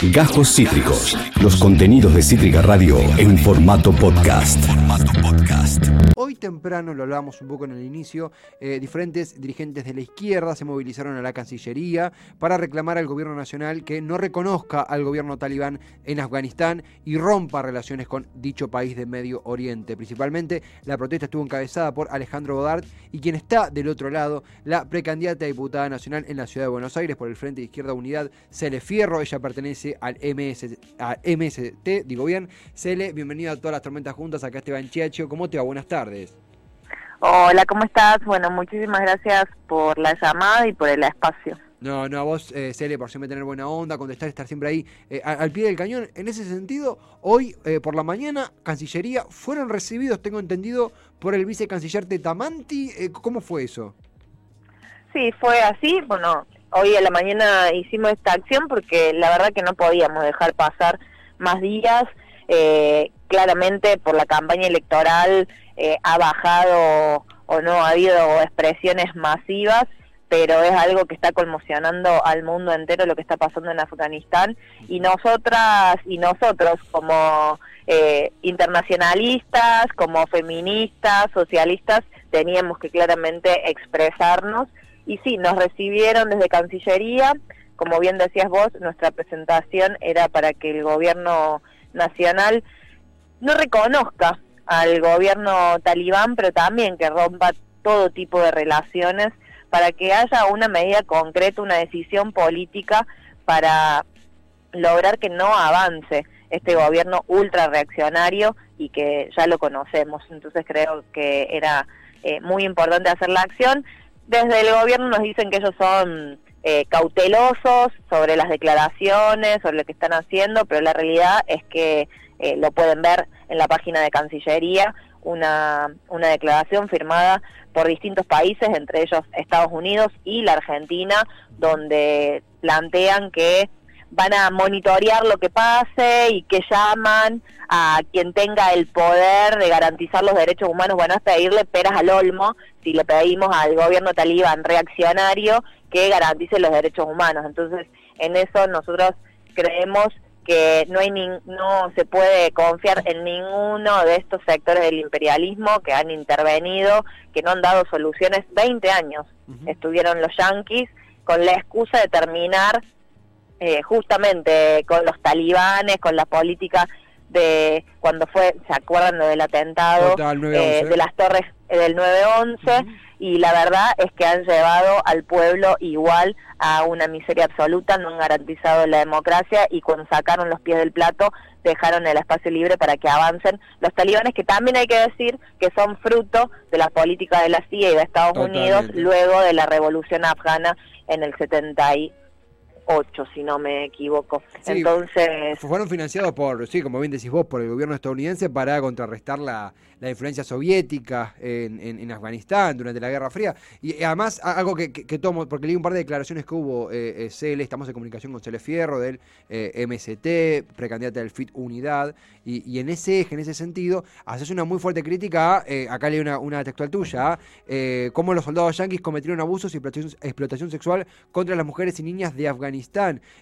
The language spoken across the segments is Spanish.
Gajos Cítricos. Los contenidos de Cítrica Radio en formato podcast. Hoy temprano, lo hablábamos un poco en el inicio, eh, diferentes dirigentes de la izquierda se movilizaron a la Cancillería para reclamar al gobierno nacional que no reconozca al gobierno talibán en Afganistán y rompa relaciones con dicho país de Medio Oriente. Principalmente, la protesta estuvo encabezada por Alejandro Bodart y quien está del otro lado, la precandidata a diputada nacional en la ciudad de Buenos Aires por el Frente de Izquierda Unidad, Cele Fierro. Ella pertenece al MS, a MST, digo bien. Cele, bienvenido a todas las tormentas juntas. Acá Esteban Chiacho. ¿Cómo te va? Buenas tardes. Hola, ¿cómo estás? Bueno, muchísimas gracias por la llamada y por el espacio. No, no, a vos, eh, Cele, por siempre tener buena onda, contestar, estar siempre ahí eh, al, pie del cañón. En ese sentido, hoy eh, por la mañana, Cancillería, fueron recibidos, tengo entendido, por el vicecanciller Tetamanti. Eh, ¿Cómo fue eso? Sí, fue así. Bueno, hoy a la mañana hicimos esta acción porque la verdad que no podíamos dejar pasar más días. Eh, claramente por la campaña electoral eh, ha bajado o no ha habido expresiones masivas, pero es algo que está conmocionando al mundo entero lo que está pasando en Afganistán y nosotras y nosotros como eh, internacionalistas, como feministas, socialistas, teníamos que claramente expresarnos y sí, nos recibieron desde Cancillería, como bien decías vos, nuestra presentación era para que el gobierno nacional no reconozca al gobierno talibán, pero también que rompa todo tipo de relaciones para que haya una medida concreta, una decisión política para lograr que no avance este gobierno ultra reaccionario y que ya lo conocemos. Entonces creo que era eh, muy importante hacer la acción. Desde el gobierno nos dicen que ellos son eh, cautelosos sobre las declaraciones, sobre lo que están haciendo, pero la realidad es que eh, lo pueden ver en la página de Cancillería, una, una declaración firmada por distintos países, entre ellos Estados Unidos y la Argentina, donde plantean que van a monitorear lo que pase y que llaman a quien tenga el poder de garantizar los derechos humanos, bueno, es pedirle peras al olmo si le pedimos al gobierno talibán reaccionario que garantice los derechos humanos. Entonces, en eso nosotros creemos que no hay no se puede confiar en ninguno de estos sectores del imperialismo que han intervenido, que no han dado soluciones 20 años. Estuvieron los yanquis con la excusa de terminar eh, justamente con los talibanes, con la política de cuando fue, ¿se acuerdan del atentado eh, de las torres eh, del 9-11? Y la verdad es que han llevado al pueblo igual a una miseria absoluta, no han garantizado la democracia y cuando sacaron los pies del plato dejaron el espacio libre para que avancen. Los talibanes, que también hay que decir que son fruto de la política de la CIA y de Estados Unidos luego de la revolución afgana en el 70 8, si no me equivoco. Entonces. Fueron financiados por, sí, como bien decís vos, por el gobierno estadounidense para contrarrestar la, la influencia soviética en, en, Afganistán durante la Guerra Fría. Y además, algo que, tomo, porque leí un par de declaraciones que hubo, eh, eh Cele, estamos en comunicación con Cele Fierro del eh, MST, precandidata del FIT Unidad, y, y, en ese eje, en ese sentido, haces una muy fuerte crítica, eh, acá leí una, una textual tuya, eh, cómo los soldados yanquis cometieron abusos y explotación, explotación sexual contra las mujeres y niñas de Afganistán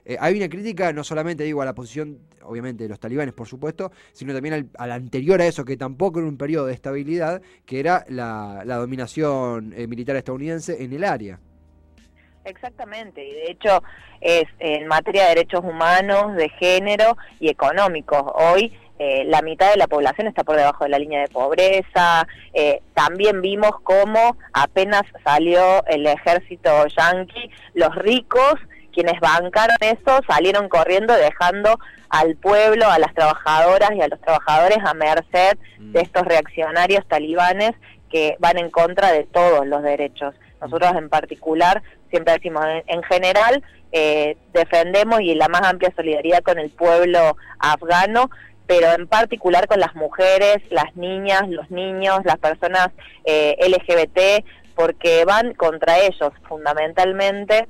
eh, hay una crítica no solamente digo a la posición, obviamente, de los talibanes, por supuesto, sino también al, anterior a eso, que tampoco era un periodo de estabilidad, que era la, dominación eh, militar estadounidense en el área. Exactamente, y de hecho es en materia de derechos humanos, de género y económicos. Hoy eh, la mitad de la población está por debajo de la línea de pobreza. también vimos cómo apenas salió el ejército yanqui, los ricos quienes bancaron eso salieron corriendo dejando al pueblo, a las trabajadoras y a los trabajadores a merced mm. de estos reaccionarios talibanes que van en contra de todos los derechos. Nosotros en particular, siempre decimos, en, general, eh, defendemos y la más amplia solidaridad con el pueblo afgano, pero en particular con las mujeres, las niñas, los niños, las personas eh, LGBT, porque van contra ellos fundamentalmente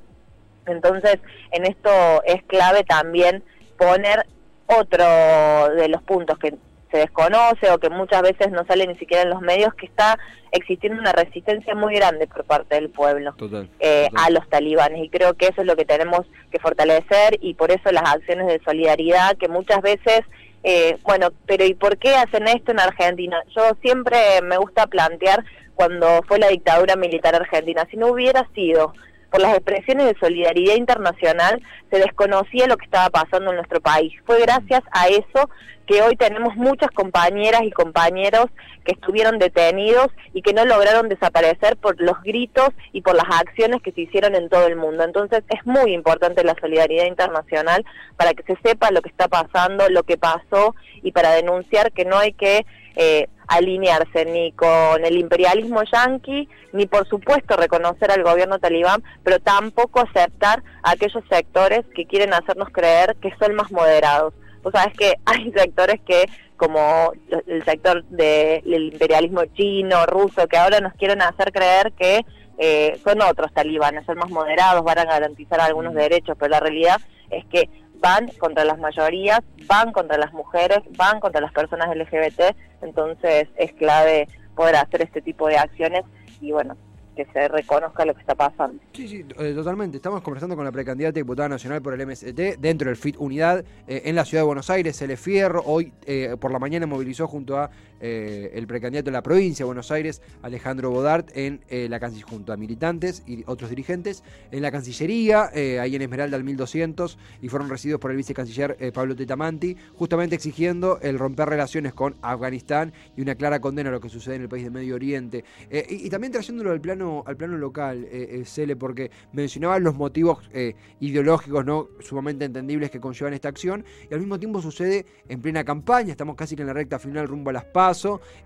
entonces, en esto es clave también poner otro de los puntos que se desconoce o que muchas veces no sale ni siquiera en los medios, que está existiendo una resistencia muy grande por parte del pueblo eh, a los talibanes. Y creo que eso es lo que tenemos que fortalecer y por eso las acciones de solidaridad que muchas veces... Eh, bueno, pero ¿y por qué hacen esto en Argentina? Yo siempre me gusta plantear cuando fue la dictadura militar argentina, si no hubiera sido por las expresiones de solidaridad internacional, se desconocía lo que estaba pasando en nuestro país. Fue gracias a eso que hoy tenemos muchas compañeras y compañeros que estuvieron detenidos y que no lograron desaparecer por los gritos y por las acciones que se hicieron en todo el mundo. Entonces es muy importante la solidaridad internacional para que se sepa lo que está pasando, lo que pasó y para denunciar que no hay que eh, alinearse ni con el imperialismo yanqui, ni por supuesto reconocer al gobierno talibán, pero tampoco aceptar a aquellos sectores que quieren hacernos creer que son más moderados. O sabes que hay sectores que, como el sector del imperialismo chino, ruso, que ahora nos quieren hacer creer que eh, son otros talibanes, son más moderados, van a garantizar algunos derechos, pero la realidad es que van contra las mayorías, van contra las mujeres, van contra las personas LGBT, entonces es clave poder hacer este tipo de acciones y bueno, que se reconozca lo que está pasando. Sí, sí, eh, totalmente. Estamos conversando con la precandidata diputada nacional por el MST dentro del FIT Unidad eh, en la ciudad de Buenos Aires. Cele Fierro hoy eh, por la mañana movilizó junto a el precandidato de la provincia de Buenos Aires, Alejandro Bodart, en la Cancillería, junto a militantes y otros dirigentes, en la Cancillería, ahí en Esmeralda al 1200, y fueron recibidos por el vicecanciller Pablo Tetamanti, justamente exigiendo el romper relaciones con Afganistán y una clara condena a lo que sucede en el país de Medio Oriente. y, también trayéndolo al plano al plano local, eh, eh, Cele, porque mencionaban los motivos eh, ideológicos no sumamente entendibles que conllevan esta acción, y al mismo tiempo sucede en plena campaña, estamos casi en la recta final rumbo a las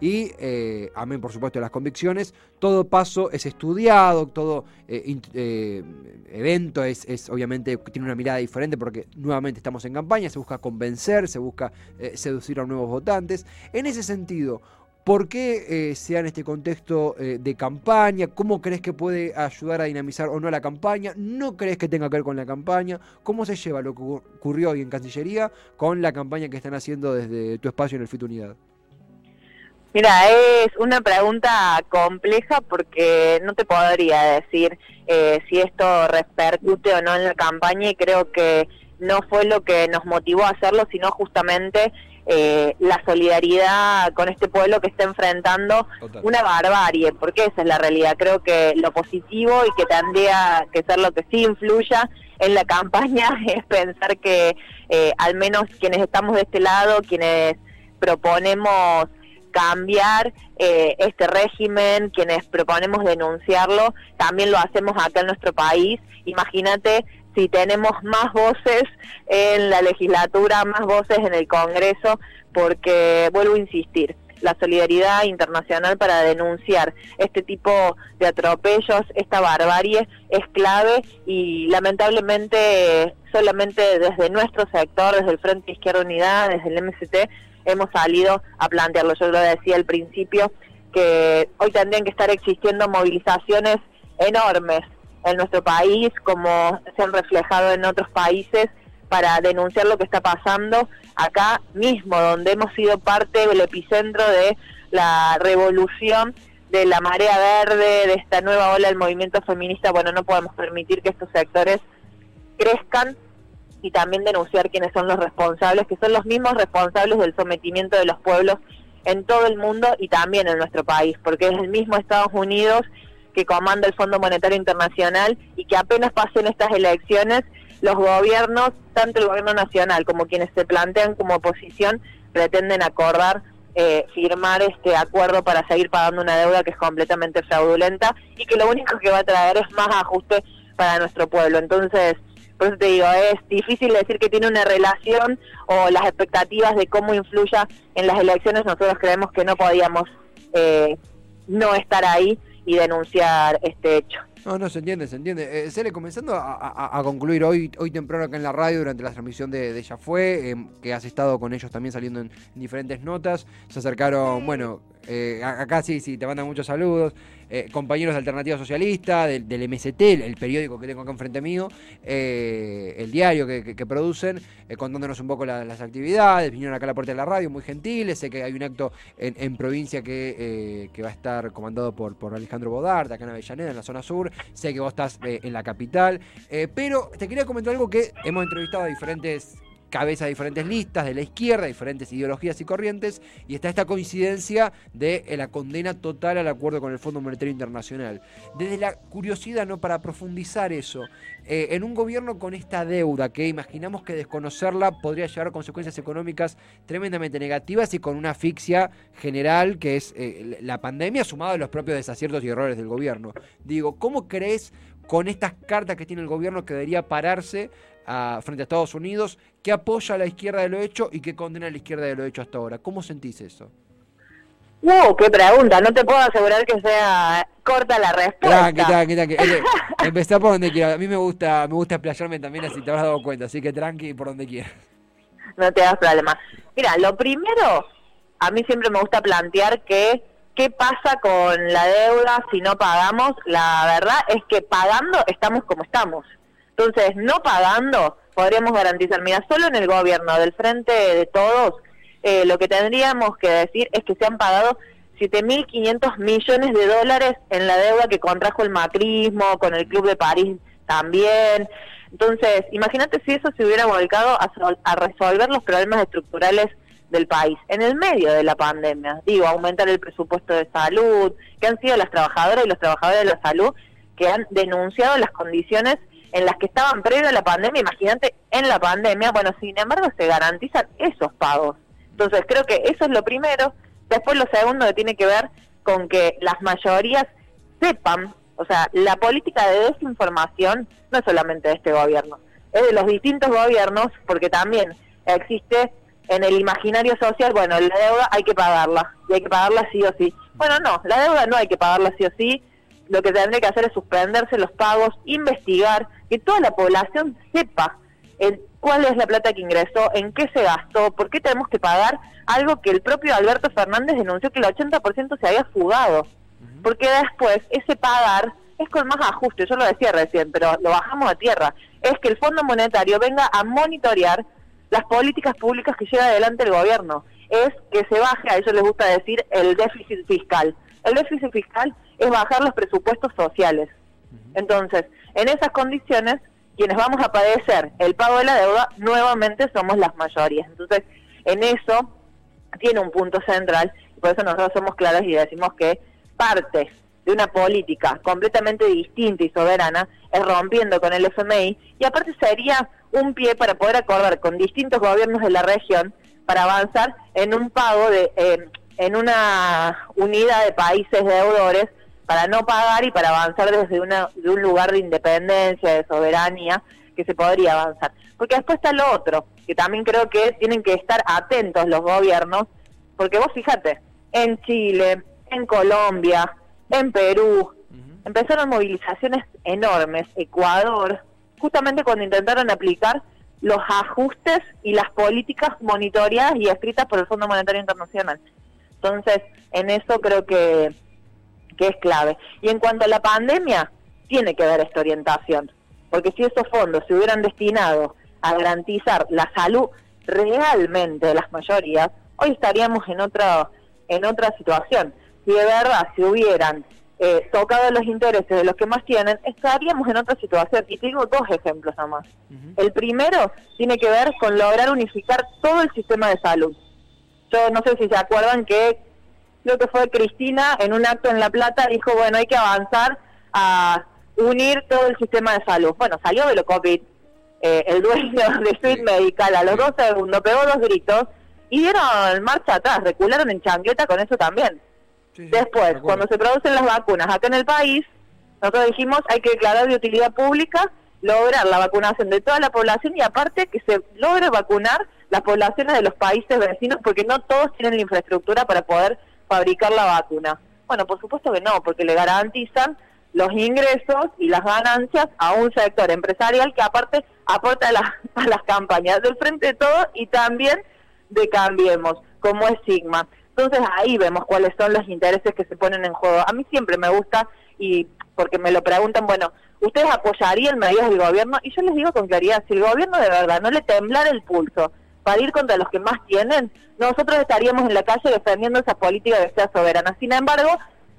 Y amén por supuesto de las convicciones, todo paso es estudiado, todo evento es, es, obviamente tiene una mirada diferente porque nuevamente estamos en campaña, se busca convencer, se busca seducir a nuevos votantes. En ese sentido, ¿Por qué eh, se da en este contexto eh, de campaña? ¿Cómo crees que puede ayudar a dinamizar o no la campaña? ¿No crees que tenga que ver con la campaña? ¿Cómo se lleva lo que ocurrió hoy en Cancillería con la campaña que están haciendo desde tu espacio en el FIT Unidad? Mira, es una pregunta compleja porque no te podría decir eh, si esto repercute o no en la campaña y creo que no fue lo que nos motivó a hacerlo, sino justamente eh, la solidaridad con este pueblo que está enfrentando una barbarie, porque esa es la realidad. Creo que lo positivo y que tendría que ser lo que sí influya en la campaña es pensar que eh, al menos quienes estamos de este lado, quienes proponemos cambiar eh, este régimen, quienes proponemos denunciarlo, también lo hacemos acá en nuestro país. Imagínate si tenemos más voces en la legislatura, más voces en el Congreso, porque vuelvo a insistir, la solidaridad internacional para denunciar este tipo de atropellos, esta barbarie, es clave y lamentablemente solamente desde nuestro sector, desde el Frente Izquierda Unidad, desde el MST, hemos salido a plantearlo. Yo lo decía al principio, que hoy tendrían que estar existiendo movilizaciones enormes en nuestro país, como se han reflejado en otros países, para denunciar lo que está pasando acá mismo, donde hemos sido parte del epicentro de la revolución de la marea verde, de esta nueva ola del movimiento feminista. Bueno, no podemos permitir que estos sectores crezcan y también denunciar quiénes son los responsables, que son los mismos responsables del sometimiento de los pueblos en todo el mundo y también en nuestro país, porque es el mismo Estados Unidos que comanda el Fondo Monetario Internacional y que apenas pasen estas elecciones, los gobiernos, tanto el gobierno nacional como quienes se plantean como oposición, pretenden acordar eh, firmar este acuerdo para seguir pagando una deuda que es completamente fraudulenta y que lo único que va a traer es más ajuste para nuestro pueblo. Entonces, por eso te digo, es difícil decir que tiene una relación o las expectativas de cómo influya en las elecciones. Nosotros creemos que no podíamos eh, no estar ahí y denunciar este hecho. No, no, se entiende, se entiende. Eh, Cele, comenzando a, concluir hoy hoy temprano acá en la radio durante la transmisión de, de Ya Fue, em, que has estado con ellos también saliendo en, diferentes notas. Se acercaron, bueno, eh, acá sí, sí, te mandan muchos saludos. Eh, compañeros de Alternativa Socialista, del, MST, el, periódico que tengo acá enfrente mío, eh, el diario que, producen, contándonos un poco las actividades, vinieron acá a la puerta de la radio, muy gentiles, sé que hay un acto en, provincia que, va a estar comandado por, por Alejandro Bodart, acá en Avellaneda, en la zona sur, sé que vos estás en la capital, pero te quería comentar algo que hemos entrevistado a diferentes cabeza de diferentes listas de la izquierda, diferentes ideologías y corrientes, y está esta coincidencia de eh, la condena total al acuerdo con el Fondo Monetario Internacional. Desde la curiosidad, ¿no? Para profundizar eso, eh, en un gobierno con esta deuda, que imaginamos que desconocerla podría llevar a consecuencias económicas tremendamente negativas y con una asfixia general que es eh, la pandemia sumada a los propios desaciertos y errores del gobierno. Digo, ¿cómo crees con estas cartas que tiene el gobierno que debería pararse frente a Estados Unidos, que apoya a la izquierda de lo hecho y que condena a la izquierda de lo hecho hasta ahora. ¿Cómo sentís eso? ¡Uh, qué pregunta! No te puedo asegurar que sea corta la respuesta. Tranqui, tranqui, tranqui. Empezá por donde quieras. A mí me gusta me gusta explayarme también, así te habrás dado cuenta. Así que tranqui por donde quieras. No te das problema. Mira, lo primero, a mí siempre me gusta plantear que qué pasa con la deuda si no pagamos. La verdad es que pagando estamos como estamos. Entonces, no pagando, podríamos garantizar, mira, solo en el gobierno del frente de todos, eh, lo que tendríamos que decir es que se han pagado 7.500 millones de dólares en la deuda que contrajo el macrismo, con el Club de París también. Entonces, imagínate si eso se hubiera volcado a, a, resolver los problemas estructurales del país en el medio de la pandemia. Digo, aumentar el presupuesto de salud, que han sido las trabajadoras y los trabajadores de la salud que han denunciado las condiciones en las que estaban previo a la pandemia, imagínate, en la pandemia, bueno, sin embargo se garantizan esos pagos. Entonces creo que eso es lo primero. Después lo segundo que tiene que ver con que las mayorías sepan, o sea, la política de desinformación no es solamente de este gobierno, es de los distintos gobiernos, porque también existe en el imaginario social, bueno, la deuda hay que pagarla, y hay que pagarla sí o sí. Bueno, no, la deuda no hay que pagarla sí o sí, lo que tendría que hacer es suspenderse los pagos, investigar, que toda la población sepa en cuál es la plata que ingresó, en qué se gastó, por qué tenemos que pagar algo que el propio Alberto Fernández denunció que el 80% se había fugado. Porque después ese pagar es con más ajuste, yo lo decía recién, pero lo bajamos a tierra, es que el Fondo Monetario venga a monitorear las políticas públicas que lleva adelante el gobierno. Es que se baje, a ellos les gusta decir, el déficit fiscal. El déficit fiscal es bajar los presupuestos sociales. Entonces, en esas condiciones, quienes vamos a padecer el pago de la deuda nuevamente somos las mayorías. Entonces, en eso tiene un punto central y por eso nosotros somos claros y decimos que parte de una política completamente distinta y soberana es rompiendo con el FMI y aparte sería un pie para poder acordar con distintos gobiernos de la región para avanzar en un pago de eh, en una unidad de países deudores para no pagar y para avanzar desde una, de un lugar de independencia, de soberanía, que se podría avanzar. Porque después está lo otro, que también creo que tienen que estar atentos los gobiernos, porque vos fíjate, en Chile, en Colombia, en Perú, empezaron movilizaciones enormes, Ecuador, justamente cuando intentaron aplicar los ajustes y las políticas monitoreadas y escritas por el Fondo Monetario Internacional. Entonces, en eso creo que que es clave. Y en cuanto a la pandemia, tiene que ver esta orientación, porque si esos fondos se hubieran destinado a garantizar la salud realmente de las mayorías, hoy estaríamos en otra en otra situación. Si de verdad se hubieran eh, tocado los intereses de los que más tienen, estaríamos en otra situación. Y tengo dos ejemplos nada más. El primero tiene que ver con lograr unificar todo el sistema de salud. Yo no sé si se acuerdan que creo que fue Cristina, en un acto en La Plata, dijo, bueno, hay que avanzar a unir todo el sistema de salud. Bueno, salió de lo COVID, eh, el dueño de Street Medical a los dos segundos pegó dos gritos y dieron marcha atrás, recularon en changueta con eso también. Después, cuando se producen las vacunas acá en el país, nosotros dijimos hay que declarar de utilidad pública, lograr la vacunación de toda la población y aparte que se logre vacunar las poblaciones de los países vecinos porque no todos tienen la infraestructura para poder fabricar la vacuna. Bueno, por supuesto que no, porque le garantizan los ingresos y las ganancias a un sector empresarial que aparte aporta a, las campañas del Frente de Todo y también de Cambiemos, como es Sigma. Entonces ahí vemos cuáles son los intereses que se ponen en juego. A mí siempre me gusta y porque me lo preguntan, bueno, ¿ustedes apoyarían medidas del gobierno? Y yo les digo con claridad, si el gobierno de verdad no le temblara el pulso para ir contra los que más tienen, nosotros estaríamos en la calle defendiendo esa política de sea soberana. Sin embargo,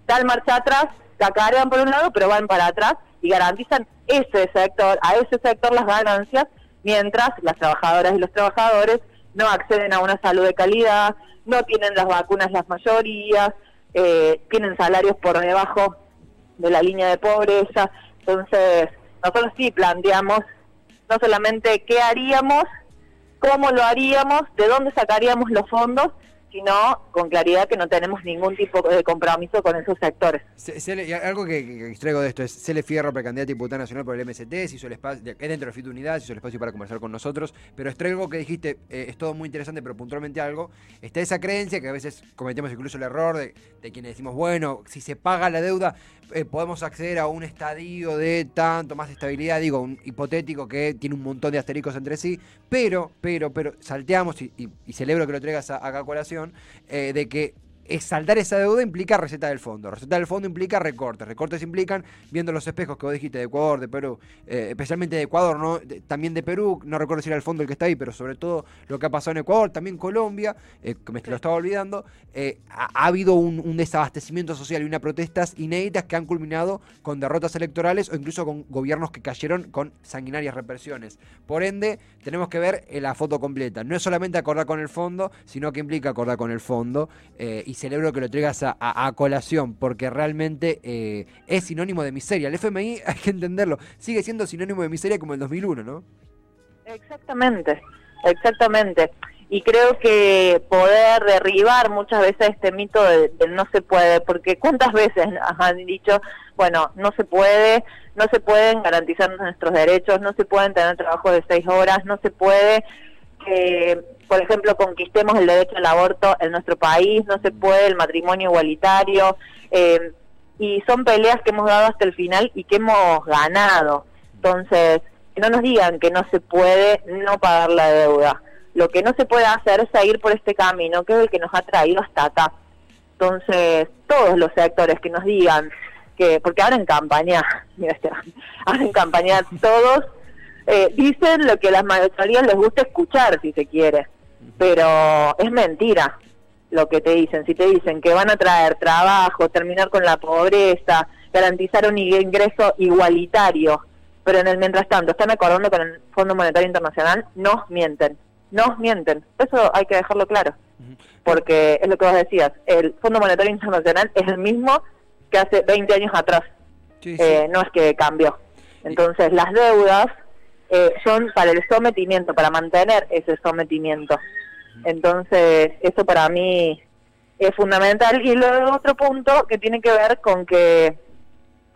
tal marcha atrás, cacarean por un lado, pero van para atrás y garantizan ese sector, a ese sector las ganancias, mientras las trabajadoras y los trabajadores no acceden a una salud de calidad, no tienen las vacunas las mayorías, eh, tienen salarios por debajo de la línea de pobreza. Entonces, nosotros sí planteamos no solamente qué haríamos, cómo lo haríamos, de dónde sacaríamos los fondos, sino con claridad que no tenemos ningún tipo de compromiso con esos sectores. algo que, extraigo de esto es Cele Fierro, precandidato a diputada nacional por el MST, se hizo el espacio, es dentro de Fit Unidad, se hizo el espacio para conversar con nosotros, pero extraigo que dijiste, eh, es todo muy interesante, pero puntualmente algo, está esa creencia que a veces cometemos incluso el error de, de quienes decimos, bueno, si se paga la deuda, eh, podemos acceder a un estadio de tanto más estabilidad, digo, un hipotético que tiene un montón de asteriscos entre sí, pero, pero, pero, salteamos y, celebro que lo traigas a, a colación, eh, de que saldar esa deuda implica receta del fondo. Receta del fondo implica recortes. Recortes implican, viendo los espejos que vos dijiste de Ecuador, de Perú, eh, especialmente de Ecuador, ¿no? también de Perú, no recuerdo si era el fondo el que está ahí, pero sobre todo lo que ha pasado en Ecuador, también Colombia, eh, que me lo estaba olvidando, eh, ha, habido un, desabastecimiento social y unas protestas inéditas que han culminado con derrotas electorales o incluso con gobiernos que cayeron con sanguinarias represiones. Por ende, tenemos que ver la foto completa. No es solamente acordar con el fondo, sino que implica acordar con el fondo y celebro que lo traigas a, colación, porque realmente eh, es sinónimo de miseria. El FMI, hay que entenderlo, sigue siendo sinónimo de miseria como el 2001, ¿no? Exactamente, exactamente. Y creo que poder derribar muchas veces este mito de, no se puede, porque cuántas veces han dicho, bueno, no se puede, no se pueden garantizar nuestros derechos, no se pueden tener trabajo de seis horas, no se puede que, por ejemplo, conquistemos el derecho al aborto en nuestro país, no se puede el matrimonio igualitario, eh, y son peleas que hemos dado hasta el final y que hemos ganado. Entonces, no nos digan que no se puede no pagar la deuda. Lo que no se puede hacer es seguir por este camino, que es el que nos ha traído hasta acá. Entonces, todos los sectores que nos digan que, porque ahora en campaña, mira, ahora en campaña todos eh, dicen lo que a las mayorías les gusta escuchar, si se quiere, pero es mentira lo que te dicen. Si te dicen que van a traer trabajo, terminar con la pobreza, garantizar un ingreso igualitario, pero en el mientras tanto están acordando con el Fondo Monetario Internacional, nos mienten, nos mienten. Eso hay que dejarlo claro, porque es lo que vos decías, el Fondo Monetario Internacional es el mismo que hace 20 años atrás, eh, no es que cambió. Entonces las deudas eh, son para el sometimiento, para mantener ese sometimiento. Entonces, eso para mí es fundamental. Y luego otro punto que tiene que ver con que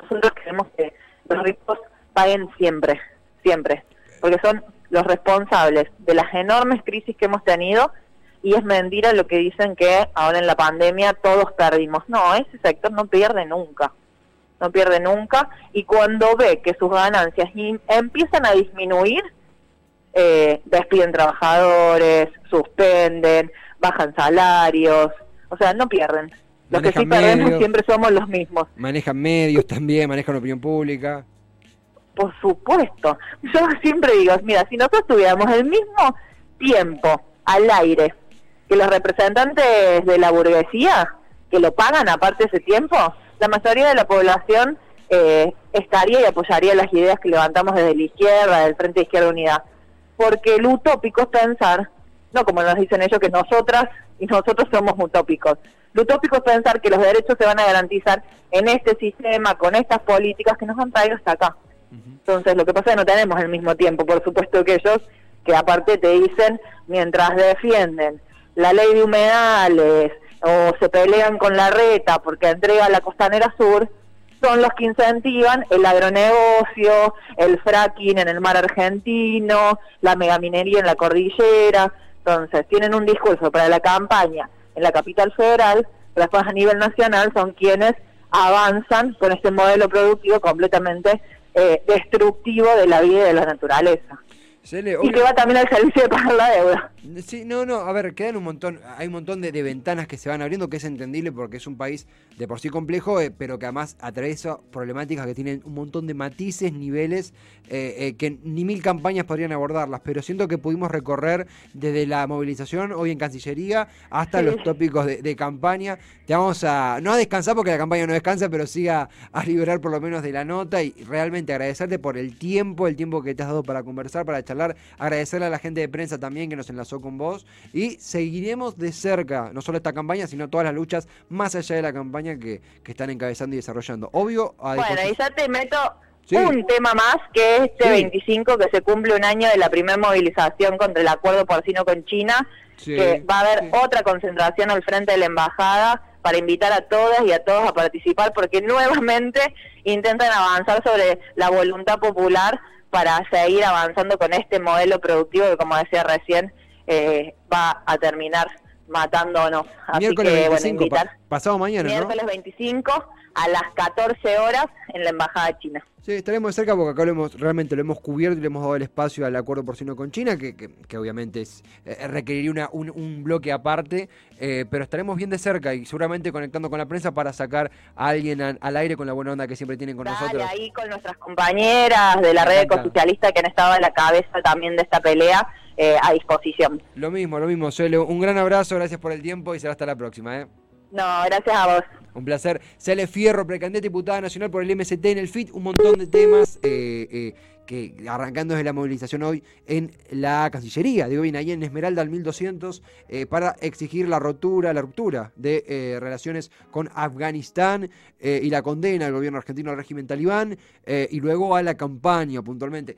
nosotros queremos que los ricos paguen siempre, siempre, porque son los responsables de las enormes crisis que hemos tenido y es mentira lo que dicen que ahora en la pandemia todos perdimos. No, ese sector no pierde nunca no pierde nunca, y cuando ve que sus ganancias empiezan a disminuir, eh, despiden trabajadores, suspenden, bajan salarios, o sea, no pierden. Los que sí perdemos siempre somos los mismos. Manejan medios también, manejan opinión pública. Por supuesto. Yo siempre digo, mira, si nosotros tuviéramos el mismo tiempo al aire que los representantes de la burguesía, que lo pagan aparte ese tiempo, la mayoría de la población eh, estaría y apoyaría las ideas que levantamos desde la izquierda, del Frente de Izquierda Unidad. Porque lo utópico es pensar, no como nos dicen ellos, que nosotras y nosotros somos utópicos. Lo utópico es pensar que los derechos se van a garantizar en este sistema, con estas políticas que nos han traído hasta acá. Entonces, lo que pasa es que no tenemos el mismo tiempo, por supuesto que ellos, que aparte te dicen, mientras defienden la ley de humedales, o se pelean con la reta porque entrega la costanera sur, son los que incentivan el agronegocio, el fracking en el mar argentino, la megaminería en la cordillera. Entonces, tienen un discurso para la campaña en la capital federal, pero después a nivel nacional son quienes avanzan con este modelo productivo completamente eh, destructivo de la vida y de la naturaleza. y que va también al servicio de pagar la deuda. Sí, no, no, a ver, quedan un montón, hay un montón de, ventanas que se van abriendo, que es entendible porque es un país de por sí complejo, eh, pero que además atraviesa problemáticas que tienen un montón de matices, niveles, eh, eh, que ni mil campañas podrían abordarlas, pero siento que pudimos recorrer desde la movilización hoy en Cancillería hasta los tópicos de, campaña. Te vamos a, no a descansar porque la campaña no descansa, pero sí a, a liberar por lo menos de la nota y realmente agradecerte por el tiempo, el tiempo que te has dado para conversar, para charlar, agradecerle a la gente de prensa también que nos enlazó con vos y seguiremos de cerca, no solo esta campaña, sino todas las luchas más allá de la campaña que, están encabezando y desarrollando. Obvio. bueno, y ya te meto un tema más, que es este 25, que se cumple un año de la primera movilización contra el acuerdo porcino con China, que va a haber otra concentración al frente de la embajada para invitar a todas y a todos a participar, porque nuevamente intentan avanzar sobre la voluntad popular para seguir avanzando con este modelo productivo que, como decía recién, eh, va a terminar matándonos. Así miércoles que, 25, bueno, pasado mañana, Miércoles 25 a las 14 horas en la Embajada China. Sí, estaremos de cerca porque acá lo hemos, realmente lo hemos cubierto y le hemos dado el espacio al acuerdo porcino con China, que, que, obviamente es, eh, requeriría una, un, bloque aparte, eh, pero estaremos bien de cerca y seguramente conectando con la prensa para sacar a alguien al aire con la buena onda que siempre tienen con nosotros. ahí con nuestras compañeras de la red ecosocialista que han estado a la cabeza también de esta pelea. Eh, a disposición. Lo mismo, lo mismo, Cele. Un gran abrazo, gracias por el tiempo y será hasta la próxima. ¿eh? No, gracias a vos. Un placer. Cele Fierro, precandidata diputada nacional por el MST en el FIT, un montón de temas eh, que arrancando desde la movilización hoy en la Cancillería, digo bien, ahí en Esmeralda al 1200, para exigir la rotura, la ruptura de relaciones con Afganistán y la condena al gobierno argentino al régimen talibán y luego a la campaña puntualmente.